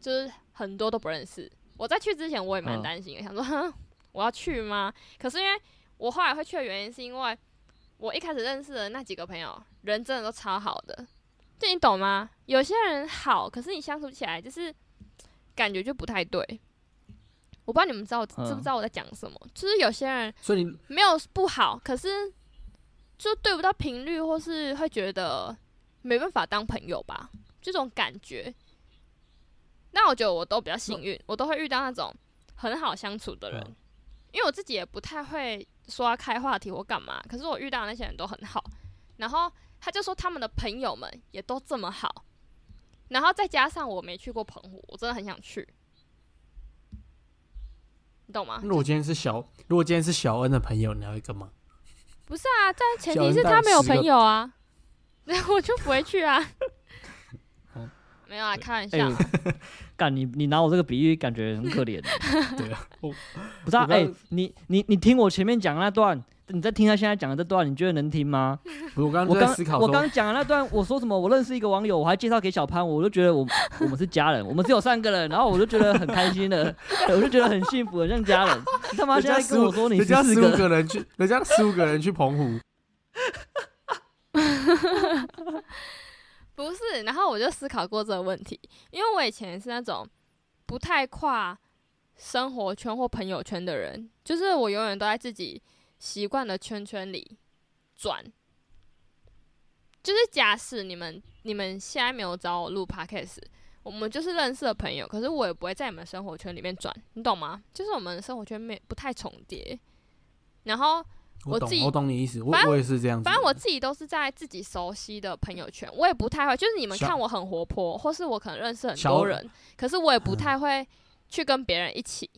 就是很多都不认识，我在去之前我也蛮嗯。担心的，想说，哼，我要去吗？可是因为我后来会去的原因，是因为我一开始认识的那几个朋友，人真的都超好的，就你懂吗？有些人好，可是你相处起来就是感觉就不太对。我不知道你们知道知不知道我在讲什么，就是有些人所以你没有不好，可是就对不到频率，或是会觉得没办法当朋友吧，这种感觉。那我觉得我都比较幸运，我都会遇到那种很好相处的人，嗯因为我自己也不太会说要开话题或干嘛，可是我遇到那些人都很好，然后他就说他们的朋友们也都这么好，然后再加上我没去过澎湖，我真的很想去，你懂吗？如果今天是小，如果今天是小恩的朋友，你还会干嘛？不是啊，但前提是他没有朋友啊，那 我就不会去啊。哦没有啊，开玩哎、笑。干你你拿我这个比喻，感觉很可怜。对啊，我不是啊，我刚哎、你你你听我前面讲那段，你在听他现在讲的这段，你觉得能听吗？不是我刚我刚刚就在思考，我刚讲的那段，我说什么？我认识一个网友，我还介绍给小潘，我就觉得我我们是家人，我们只有三个人，然后我就觉得很开心的，我就觉得很幸福，很像家人。你他妈人现在跟我说你人家十五个人去，人家十五个人去澎湖，不是，然后我就思考过这个问题，因为我以前是那种不太跨生活圈或朋友圈的人，就是我永远都在自己习惯的圈圈里转。就是假使你们你们现在没有找我录 podcast，我们就是认识的朋友，可是我也不会在你们生活圈里面转，你懂吗？就是我们生活圈没不太重叠，然后我自己我懂，你意思，我反正我也是这样子。反正我自己都是在自己熟悉的朋友圈，我也不太会，就是你们看我很活泼，或是我可能认识很多人，可是我也不嗯太会去跟别人一起，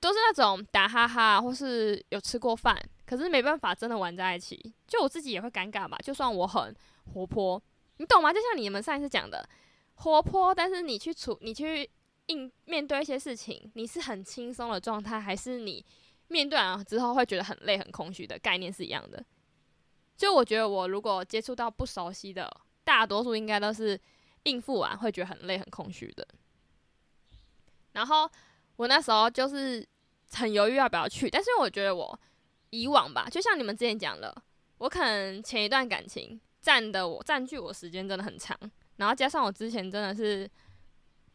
都是那种打哈哈，或是有吃过饭，可是没办法真的玩在一起，就我自己也会尴尬吧。就算我很活泼，你懂吗？就像你们上一次讲的，活泼，但是你去处，你去应面对一些事情，你是很轻松的状态，还是你面对完之后会觉得很累、很空虚的概念是一样的。就我觉得，我如果接触到不熟悉的，大多数应该都是应付完会觉得很累、很空虚的。然后我那时候就是很犹豫要不要去，但是我觉得我以往吧，就像你们之前讲了，我可能前一段感情占的我占据我时间真的很长，然后加上我之前真的是。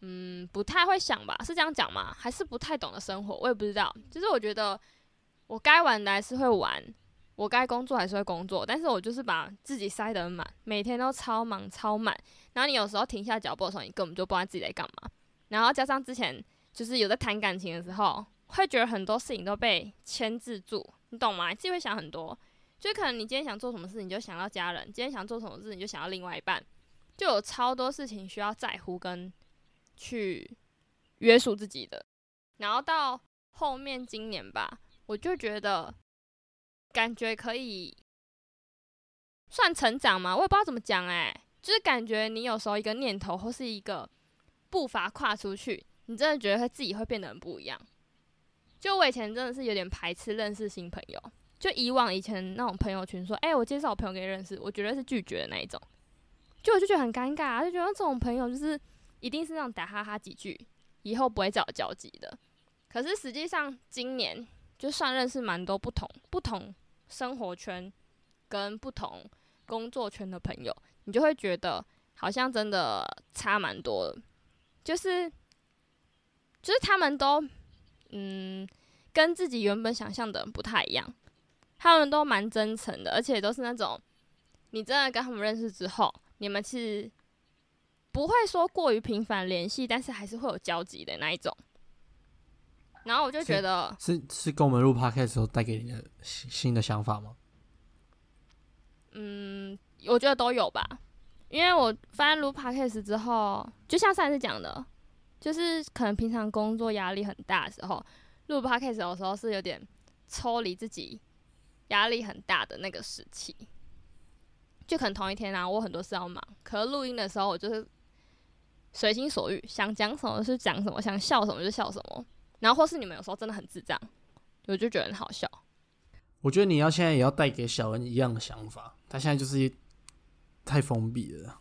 嗯，不太会想吧？是这样讲吗？还是不太懂得生活？我也不知道。就是我觉得我该玩的还是会玩，我该工作还是会工作，但是我就是把自己塞得很满，每天都超忙超满。然后你有时候停下脚步的时候，你根本就不知道自己在干嘛。然后加上之前就是有在谈感情的时候，会觉得很多事情都被牵制住，你懂吗？你自己会想很多，就可能你今天想做什么事，你就想到家人；今天想做什么事，你就想到另外一半，就有超多事情需要在乎跟去约束自己的。然后到后面今年吧，我就觉得感觉可以算成长吗？我也不知道怎么讲哎、就是感觉你有时候一个念头或是一个步伐跨出去，你真的觉得会自己会变得很不一样。就我以前真的是有点排斥认识新朋友，就以往以前那种朋友群说，哎、我介绍我朋友给你认识，我绝对是拒绝的那一种。就我就觉得很尴尬、就觉得这种朋友就是一定是那种打哈哈几句，以后不会再有交集的。可是实际上今年就算认识蛮多不同不同生活圈跟不同工作圈的朋友，你就会觉得好像真的差蛮多的，就是就是他们都嗯跟自己原本想象的不太一样，他们都蛮真诚的，而且都是那种你真的跟他们认识之后，你们是不会说过于频繁联系，但是还是会有交集的那一种。然后我就觉得，是是跟我们录 podcast 的时候带给你的新新的想法吗？嗯，我觉得都有吧，因为我发现录 podcast 之后，就像上次讲的，就是可能平常工作压力很大的时候，录 podcast 有时候是有点抽离自己压力很大的那个时期。就可能同一天啊，我很多事要忙，可是录音的时候我就是随心所欲，想讲什么就讲什么，想笑什么就笑什么。然后或是你们有时候真的很智障，我就觉得很好笑。我觉得你要现在也要带给小恩一样的想法，他现在就是太封闭了。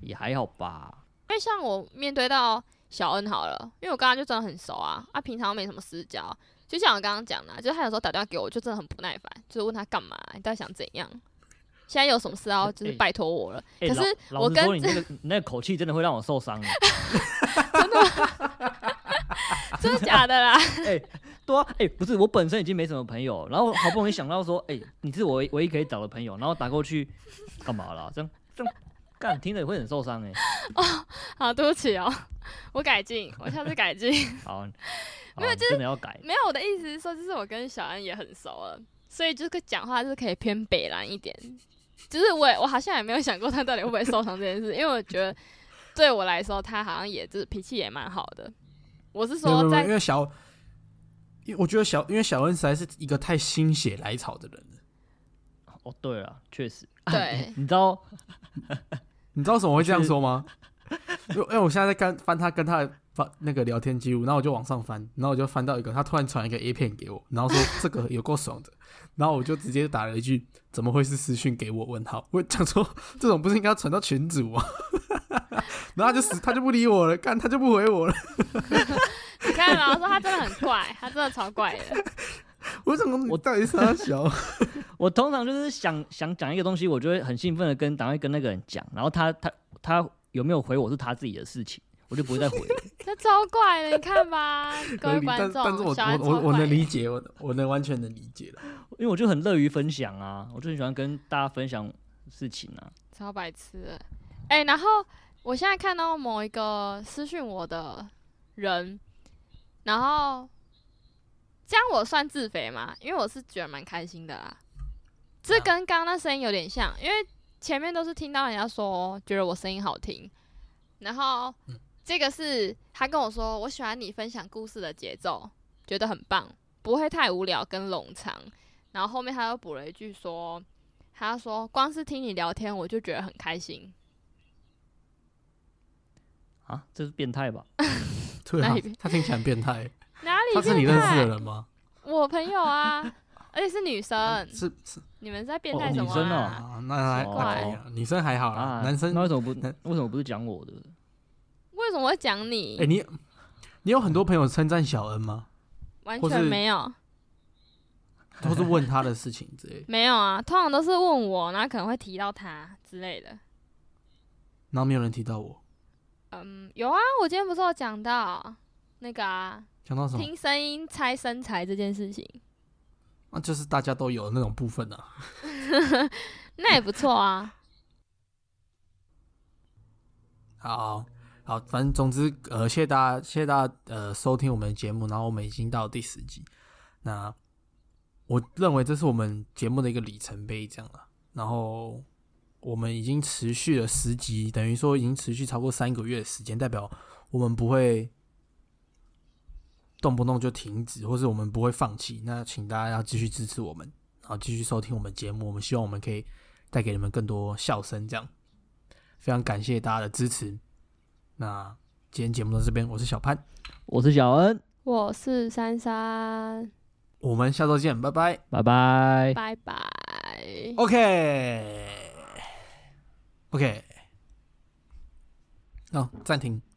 也还好吧。因为像我面对到小恩好了，因为我刚刚就真的很熟啊，啊，平常没什么私交，就像我刚刚讲的啊，就是他有时候打电话给我，就真的很不耐烦，就是问他干嘛，你到底想怎样？现在有什么事要就是哎拜托我了。哎、可是我跟你 那个你那个口气真的会让我受伤。真的 真的假的啦？哎、对啊，哎、不是，我本身已经没什么朋友，然后好不容易想到说，哎、你是我唯唯一可以找的朋友，然后打过去，干嘛啦？这样干，听着也会很受伤哎、哦好，对不起哦，我改进，我下次改进。好，没有，真的要改。没有，我的意思是说，就是我跟小恩也很熟了，所以就是讲话是可以偏北蓝一点。就是我我好像也没有想过他到底会不会受伤这件事，因为我觉得对我来说，他好像也就是脾气也蛮好的。我是没有没有没有说在因为小，因为我觉得小，因为小恩实在是一个太心血来潮的人了。哦，对了，确实，对你知道，你知道为什么会这样说吗？因为因为我现在在看翻他跟他的翻那个聊天记录，然后我就往上翻，然后我就翻到一个他突然传一个 A 片给我，然后说这个有够爽的，然后我就直接打了一句怎么会是私讯给我？问号，我讲说这种不是应该传到群主吗？然后他就死他就不理我了，看他就不回我了。你看嘛，我说他真的很怪，他真的超怪的。我怎么我到底是他小？我通常就是想想讲一个东西，我就会很兴奋的跟赶快跟那个人讲，然后他他他有没有回我是他自己的事情，我就不会再回了。他超怪的，你看吧，各位观众，但但是我我我能理解，我我能完全能理解了。因为我就很乐于分享啊，我就很喜欢跟大家分享事情啊。超白痴的。哎、然后我现在看到某一个私讯我的人，然后这样我算自肥吗？因为我是觉得蛮开心的啦。这跟刚刚那声音有点像，因为前面都是听到人家说觉得我声音好听，然后这个是他跟我说我喜欢你分享故事的节奏，觉得很棒，不会太无聊跟冗长。然后后面他又补了一句说，他说光是听你聊天我就觉得很开心。啊，这是变态吧？对啊，他听起来很变态。他是你认识的？人吗？我朋友啊，而且是女生。是是你们在变哦态什么女生哦那还哦那可以啊，女生还好啦，啊，男生那为什么不男为什么不是讲我的？为什么会讲你？哎，你你有很多朋友称赞小恩吗？完全没有，都是问他的事情之类的，没有啊。通常都是问我，然后可能会提到他之类的。然后没有人提到我，嗯，有啊，我今天不是有讲到那个啊，讲到什么？听声音猜身材这件事情，那就是大家都有的那种部分啊。那也不错啊。好好，反正总之，呃，谢谢大家，谢谢大家呃收听我们的节目，然后我们已经到第十集，那我认为这是我们节目的一个里程碑，这样了。然后我们已经持续了十集，等于说已经持续超过三个月的时间，代表我们不会动不动就停止，或是我们不会放弃。那请大家要继续支持我们，然后继续收听我们节目。我们希望我们可以带给你们更多笑声，这样非常感谢大家的支持。那今天节目到这边，我是小潘，我是小恩，我是珊珊。我们下周见，拜拜，拜拜，拜拜。OK，OK，好，暂停。